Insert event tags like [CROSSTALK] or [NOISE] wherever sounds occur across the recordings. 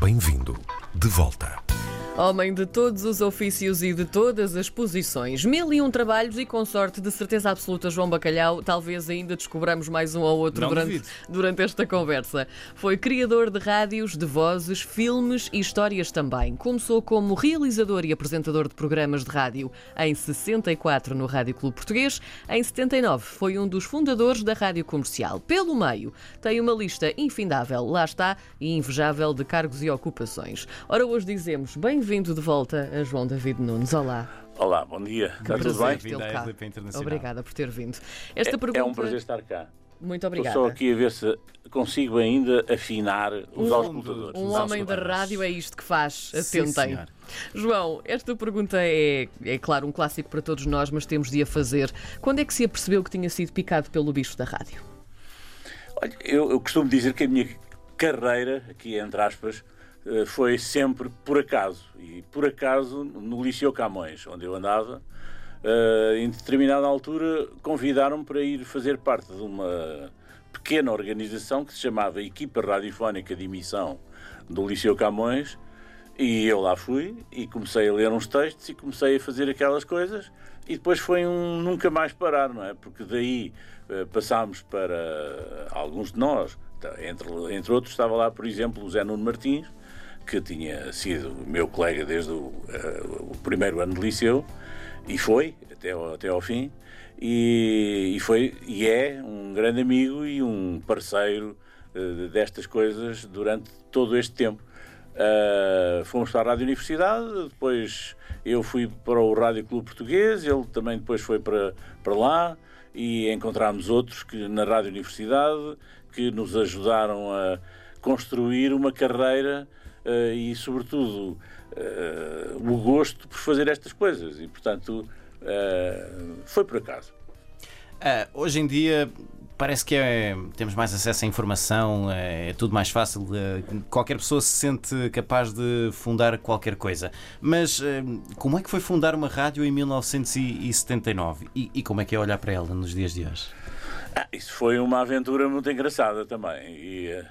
Bem-vindo de volta. Homem de todos os ofícios e de todas as posições. Mil e um trabalhos e com sorte, de certeza absoluta, João Bacalhau, talvez ainda descobramos mais um ou outro Não durante, duvido. durante esta conversa. Foi criador de rádios, de vozes, filmes e histórias também. Começou como realizador e apresentador de programas de rádio em 64 no Rádio Clube Português. Em 79 foi um dos fundadores da Rádio Comercial. Pelo meio, tem uma lista infindável, lá está, e invejável de cargos e ocupações. Ora, hoje dizemos bem-vindo de volta a João David Nunes. Olá. Olá, bom dia. Está tudo bem? Vindo tê-lo à cá. RDP Internacional. Obrigada por ter vindo. Esta É, pergunta... é um prazer estar cá. Muito Estou obrigada. só aqui a ver se consigo ainda afinar os Um- auscultadores. Um homem da rádio é isto que faz. Sim, Atentem. senhor. João, esta pergunta é, é claro, um clássico para todos nós, mas temos de a fazer. Quando é que se apercebeu que tinha sido picado pelo bicho da rádio? Olha, eu, eu costumo dizer que a minha carreira, aqui entre aspas, foi sempre por acaso. E por acaso no Liceu Camões, onde eu andava, eh, em determinada altura convidaram-me para ir fazer parte de uma pequena organização que se chamava Equipa Radiofónica de Emissão do Liceu Camões. E eu lá fui e comecei a ler uns textos e comecei a fazer aquelas coisas e depois foi um nunca mais parar, não é? Porque daí eh, passámos para alguns de nós, entre, entre outros estava lá, por exemplo, o Zé Nuno Martins, que tinha sido meu colega desde o, eh, o primeiro ano de liceu e foi até ao, até ao fim e, e foi e é um grande amigo e um parceiro eh, destas coisas durante todo este tempo. Uh, fomos para a Rádio Universidade, depois eu fui para o Rádio Clube Português, ele também depois foi para, para lá e encontramos outros que na Rádio Universidade que nos ajudaram a construir uma carreira uh, e, sobretudo, uh, o gosto por fazer estas coisas. E, portanto, uh, foi por acaso. Ah, hoje em dia parece que é- temos mais acesso à informação, é, tudo mais fácil. eh, qualquer pessoa se sente capaz de fundar qualquer coisa. Mas eh, como é que foi fundar uma rádio em 1979? E, e como é que é olhar para ela nos dias de hoje? Ah, isso foi uma aventura muito engraçada também. E eh,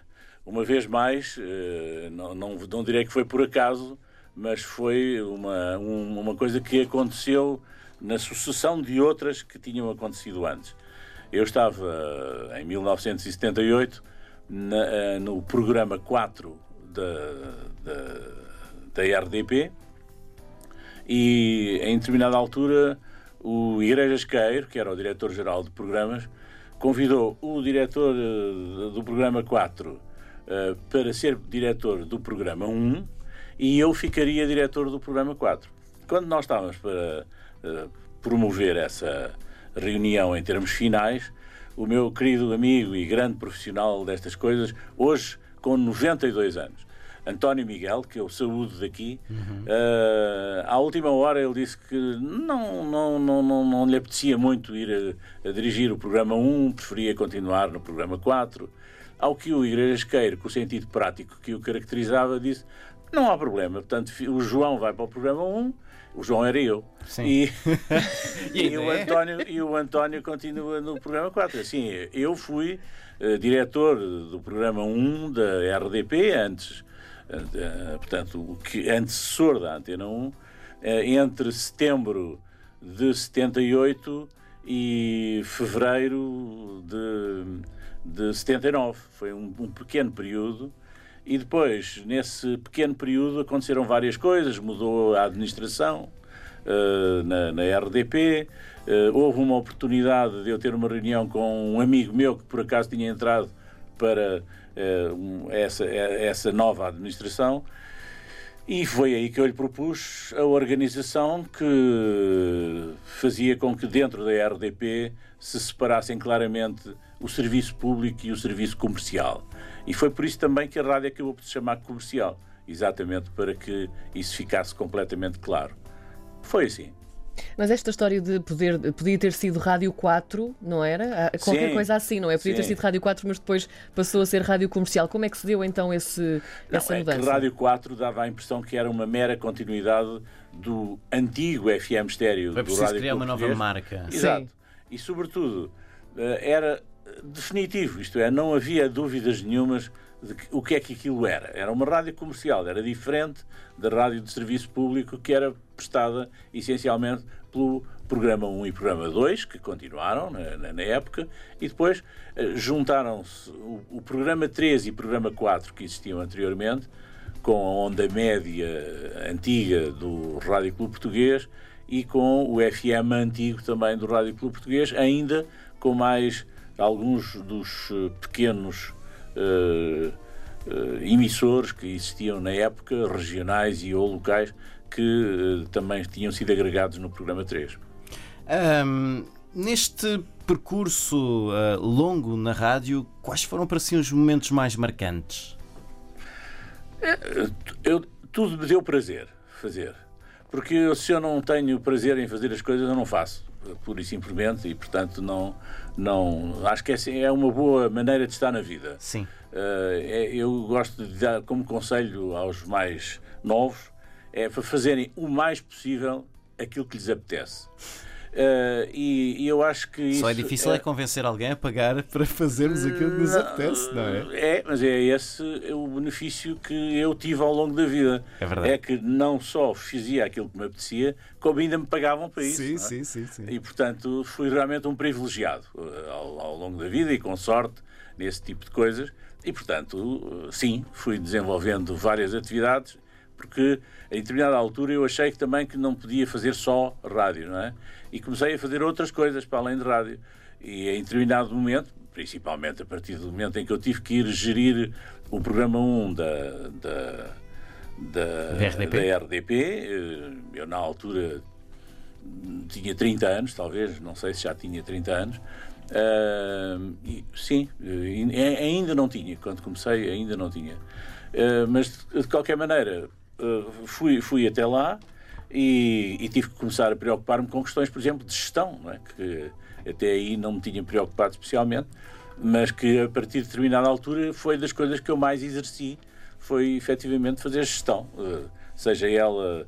uma vez mais, eh, não, não, não direi que foi por acaso, mas foi uma, um- uma coisa que aconteceu na sucessão de outras que tinham acontecido antes. Eu estava eh, em 1978 na- eh, no programa 4 da, da, da RDP e em determinada altura o Igrejas Queiro, que era o diretor-geral de programas, convidou o diretor do programa 4 eh, para ser diretor do programa 1 e eu ficaria diretor do programa 4. Quando nós estávamos para eh, promover essa reunião em termos finais, o meu querido amigo e grande profissional destas coisas, hoje com 92 anos, António Miguel, que eu saúdo daqui, eh, à última hora ele disse que não, não, não, não, não lhe apetecia muito ir a, a dirigir o programa 1, preferia continuar no programa 4. Ao que o Igrejas Queiro, com o sentido prático que o caracterizava, disse: não há problema, portanto, o João vai para o programa 1, o João era eu. Sim. E, [LAUGHS] E e, o é. António, e o António continua no programa 4. Assim, eu fui eh, diretor do programa 1 da RDP, antes, eh, portanto, o que antecessor da Antena 1, eh, entre setembro de 78 e fevereiro de, de 79. Foi um, um pequeno período. E depois, nesse pequeno período, aconteceram várias coisas. Mudou a administração eh, na, na RDP. Eh, houve uma oportunidade de eu ter uma reunião com um amigo meu que por acaso tinha entrado para um- essa, essa nova administração. E foi aí que eu lhe propus a organização que fazia com que dentro da RDP se separassem claramente o serviço público e o serviço comercial. E foi por isso também que a rádio acabou por se chamar comercial, exatamente para que isso ficasse completamente claro. Foi assim. Mas esta história de poder, podia ter sido Rádio 4, não era? Ah, Qualquer Sim. coisa assim, não é? Podia ter Sim. sido Rádio 4, mas depois passou a ser Rádio Comercial. Como é que se deu então esse, Não, essa é mudança? que Rádio 4 dava a impressão que era uma mera continuidade do antigo FM estéreo Foi do preciso Rádio criar uma nova marca. Exato. E, sobretudo, eh, era definitivo, isto é, não havia dúvidas nenhumas que, o que é que aquilo era. Era uma rádio comercial, era diferente da rádio de serviço público que era prestada essencialmente pelo programa 1 e programa 2, que continuaram na, na época, e depois eh, juntaram-se o, o, programa 3 e programa 4 que existiam anteriormente, com a onda média antiga do Rádio Clube Português e com o FM antigo também do Rádio Clube Português, ainda com mais alguns dos eh, pequenos emissores que existiam na época, regionais e ou locais, que uh, também tinham sido agregados no programa 3. Um, neste percurso longo na rádio, quais foram para si os momentos mais marcantes? É, eu, tudo me deu prazer fazer. Porque se eu não tenho prazer em fazer as coisas, eu não faço pura e simplesmente, e portanto não, não acho que é, assim, é uma boa maneira de estar na vida. Sim. Uh, é, eu gosto de dar como conselho aos mais novos é para fazerem o mais possível aquilo que lhes apetece. Uh, e, e, eu acho que Só é difícil é... é... convencer alguém a pagar [LAUGHS] para fazermos aquilo que nos não, apetece, não é? É, mas é esse o benefício que eu tive ao longo da vida. É verdade. É que não só fazia aquilo que me apetecia, como ainda me pagavam para isso. Sim, é? sim, sim, sim, E portanto fui realmente um privilegiado uh, ao, ao longo da vida e com sorte nesse tipo de coisas. E portanto, uh, sim, fui desenvolvendo várias atividades porque em determinada altura eu achei que também que não podia fazer só rádio, não é? E comecei a fazer outras coisas para além de rádio. E em determinado momento, principalmente a partir do momento em que eu tive que ir gerir o programa 1 da, da, da, RDP. da RDP, eh, eu na altura tinha 30 anos, talvez, não sei se já tinha 30 anos. Uh, e, sim, ainda não tinha, quando comecei ainda não tinha. Uh, mas de qualquer maneira, eh, fui, fui até lá e, e, tive que começar a preocupar-me com questões, por exemplo, de gestão, é? que até aí não me tinha preocupado especialmente, mas que a partir de determinada altura foi das coisas que eu mais exerci, foi efetivamente fazer gestão, uh, seja ela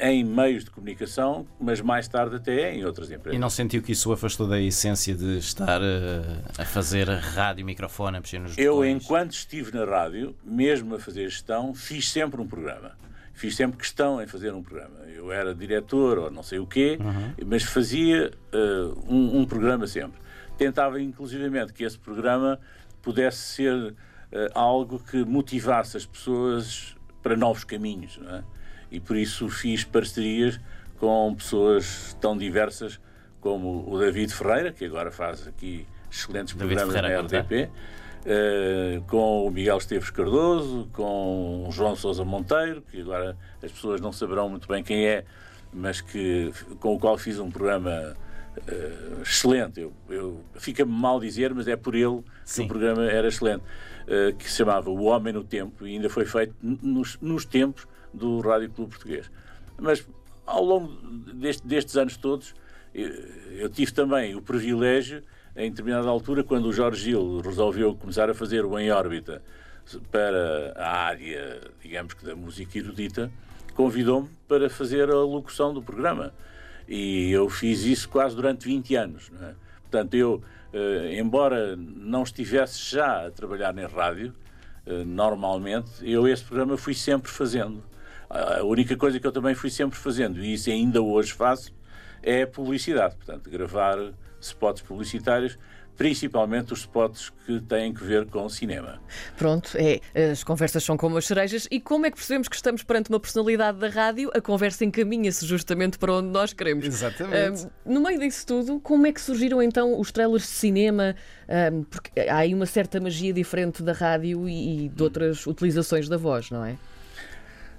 em meios de comunicação, mas mais tarde até em outras empresas. E não sentiu que isso o afastou da essência de estar uh, a fazer rádio, microfone, a mexer nos Eu, botões? enquanto estive na rádio, mesmo a fazer gestão, fiz sempre um programa. Fiz sempre questão em fazer um programa. Eu era diretor ou não sei o quê, uhum. mas fazia uh, um, um, programa sempre. Tentava, inclusivamente, que esse programa pudesse ser uh, algo que motivasse as pessoas para novos caminhos. Não é? E por isso fiz parcerias com pessoas tão diversas como o David Ferreira, que agora faz aqui excelentes David programas Ferreira, na uh, eh, com o Miguel Esteves Cardoso, com o João Sousa Monteiro, que agora as pessoas não saberão muito bem quem é, mas que, com o qual fiz um programa uh, excelente. Eu, eu Fica-me mal dizer, mas é por ele Sim. que o programa era excelente, uh, que se chamava O Homem no Tempo, e ainda foi feito nos, nos tempos do Rádio Clube Português. Mas ao longo deste, destes anos todos, eu, eu, tive também o privilégio, em determinada altura, quando o Jorge Gil resolveu começar a fazer o Em Órbita para a área, digamos que da música erudita, convidou-me para fazer a locução do programa. E eu fiz isso quase durante 20 anos. É? Portanto, eu, eh, embora não estivesse já a trabalhar em rádio, eh, normalmente, eu esse programa fui sempre fazendo. A única coisa que eu também fui sempre fazendo, e isso ainda hoje faço, é publicidade. Portanto, gravar spots publicitários principalmente os spots que têm que ver com cinema. Pronto, é, as conversas são como as cerejas. E como é que percebemos que estamos perante uma personalidade da rádio? A conversa encaminha-se justamente para onde nós queremos. Exatamente. Uh, no meio disso tudo, como é que surgiram então os trailers de cinema? Uh, porque há aí uma certa magia diferente da rádio e, e de outras utilizações da voz, não é?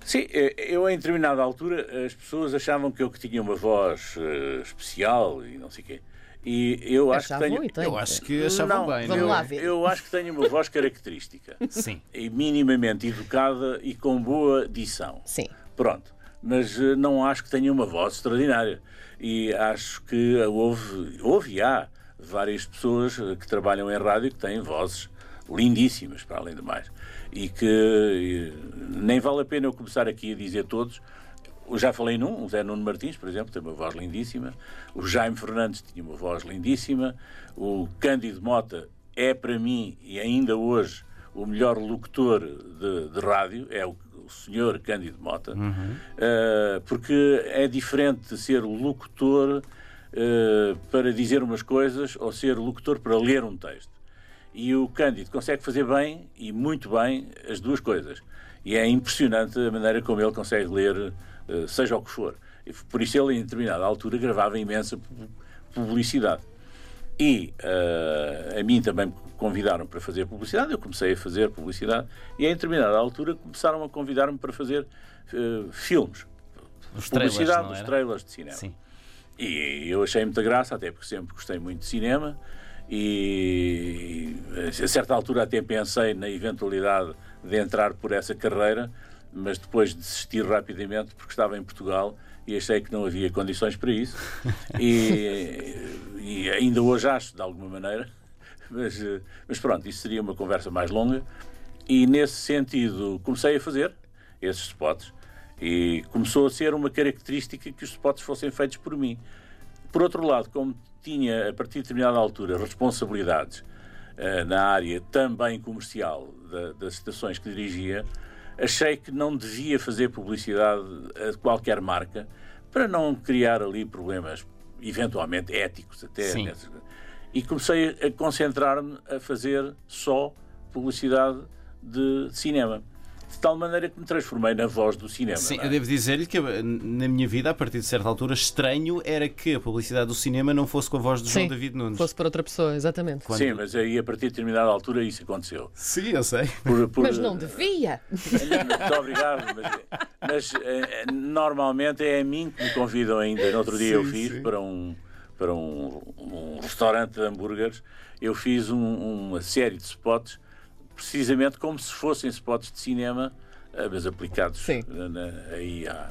Sim, eh, eu em determinada altura as pessoas achavam que eu que tinha uma voz uh, especial e não sei o quê. E eu acho achavam que tenho. Eu acho que achavam não, bem. Vamos não? lá ver. Eu acho que tenho uma voz característica. [LAUGHS] Sim. E minimamente educada e com boa dição. Sim. Pronto. Mas uh, não acho que tenha uma voz extraordinária. E acho que houve, houve e há várias pessoas que trabalham em rádio que têm vozes lindíssimas, para além de mais e que nem vale a pena eu começar aqui a dizer todos. Eu já falei num, o Zé Nuno Martins, por exemplo, tem uma voz lindíssima. O Jaime Fernandes tinha uma voz lindíssima. O Cândido Mota é, para mim, e ainda hoje, o melhor locutor de, de rádio é o, o senhor Cândido Mota, uh, porque é diferente ser locutor uh, para dizer umas coisas ou ser locutor para ler um texto. E o Cândido consegue fazer bem e muito bem as duas coisas. E é impressionante a maneira como ele consegue ler, uh, seja o que for. Por isso ele, em determinada altura, gravava imensa publicidade. E uh, a mim também me convidaram para fazer publicidade, eu comecei a fazer publicidade e em determinada altura começaram a convidar-me para fazer uh, filmes. Os publicidade dos trailers de cinema. Sim. E eu achei muita graça, até porque sempre gostei muito de cinema e a certa altura até pensei na eventualidade de entrar por essa carreira, mas depois desisti rapidamente porque estava em Portugal e achei que não havia condições para isso. E, [LAUGHS] e ainda hoje acho, de alguma maneira, [LAUGHS] mas, mas pronto, isso seria uma conversa mais longa. E nesse sentido comecei a fazer esses spots e começou a ser uma característica que os spots fossem feitos por mim. Por outro lado, como tinha a partir de determinada altura responsabilidades uh, na área também comercial da, das estações que dirigia, achei que não devia fazer publicidade a qualquer marca para não criar ali problemas, eventualmente éticos até. E comecei a concentrar-me a fazer só publicidade de cinema tal maneira que me transformei na voz do cinema. Sim, é? eu devo dizer-lhe que na minha vida, a partir de certa altura, estranho era que a publicidade do cinema não fosse com a voz do Sim, João David Nunes. fosse para outra pessoa, exatamente. Quando... Sim, mas aí a partir de determinada altura isso aconteceu. Sim, eu sei. Por, por... Mas não devia. Muito obrigado. Mas, mas eh, normalmente é a mim que me convidam ainda. No outro dia sim, eu fiz sim. para um para um, um, restaurante de hambúrgueres, eu fiz um, uma série de spots precisamente como se fossem spots de cinema, eh, mas aplicados na, aí a,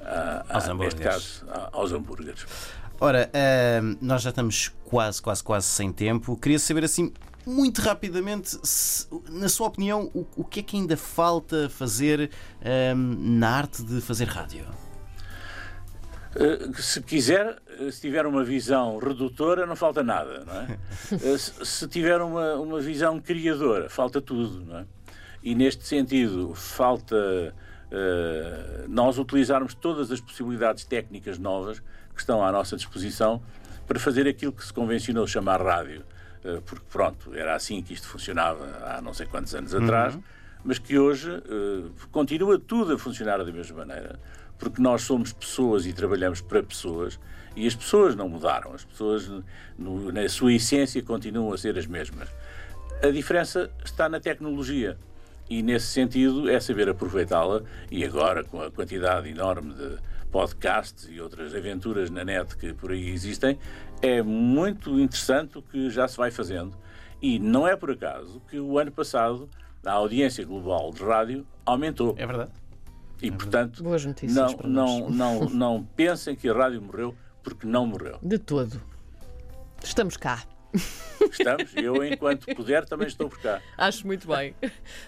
a, a, aos neste caso, aos hambúrgueres. Ora, uh, nós já estamos quase, quase, quase sem tempo. Queria saber assim, muito rapidamente, se, na sua opinião, o, o, que é que ainda falta fazer uh, na arte de fazer rádio? Eh, se quiser, eh, se tiver uma visão redutora, não falta nada, não é? [LAUGHS] Eh, se tiver uma, uma visão criadora, falta tudo, não é? E neste sentido, falta uh, nós utilizarmos todas as possibilidades técnicas novas que estão à nossa disposição para fazer aquilo que se convencionou chamar rádio. Uh, porque, pronto, era assim que isto funcionava há não sei quantos anos uhum. atrás, mas que hoje uh, continua tudo a funcionar da mesma maneira porque nós somos pessoas e trabalhamos para pessoas e as pessoas não mudaram, as pessoas no, na sua essência continuam a ser as mesmas. A diferença está na tecnologia e nesse sentido é saber aproveitá-la e agora com a quantidade enorme de podcasts e outras aventuras na net que por aí existem, é muito interessante o que já se vai fazendo e não é por acaso que o ano passado a audiência global de rádio aumentou. É verdade. E, portanto, Boas notícias não, para não, não, não [LAUGHS] pensem que a rádio morreu porque não morreu. De todo. Estamos cá. Estamos, eu [LAUGHS] enquanto puder também estou por cá. Acho muito bem.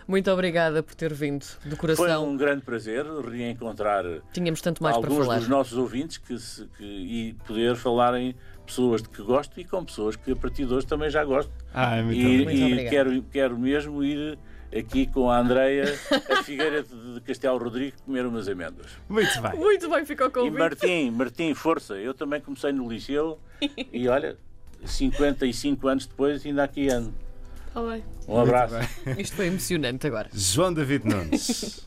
Muito obrigada por ter vindo, de coração. Foi um grande prazer reencontrar Tínhamos tanto mais alguns para falar. dos nossos ouvintes que, se, que, e poder falar em pessoas de que gosto e com pessoas que a partir de hoje também já gosto. Ah, muito e, muito e quero, quero mesmo ir aqui com a Andreia a Figueira de Castelo Rodrigo comer umas amêndoas. Muito bem. Muito bem, ficou com E Martim, Martim, força. Eu também comecei no Liceu e olha, 55 anos depois ainda aqui ando. Tá bem. Um abraço. Isto foi emocionante agora. João David Nunes.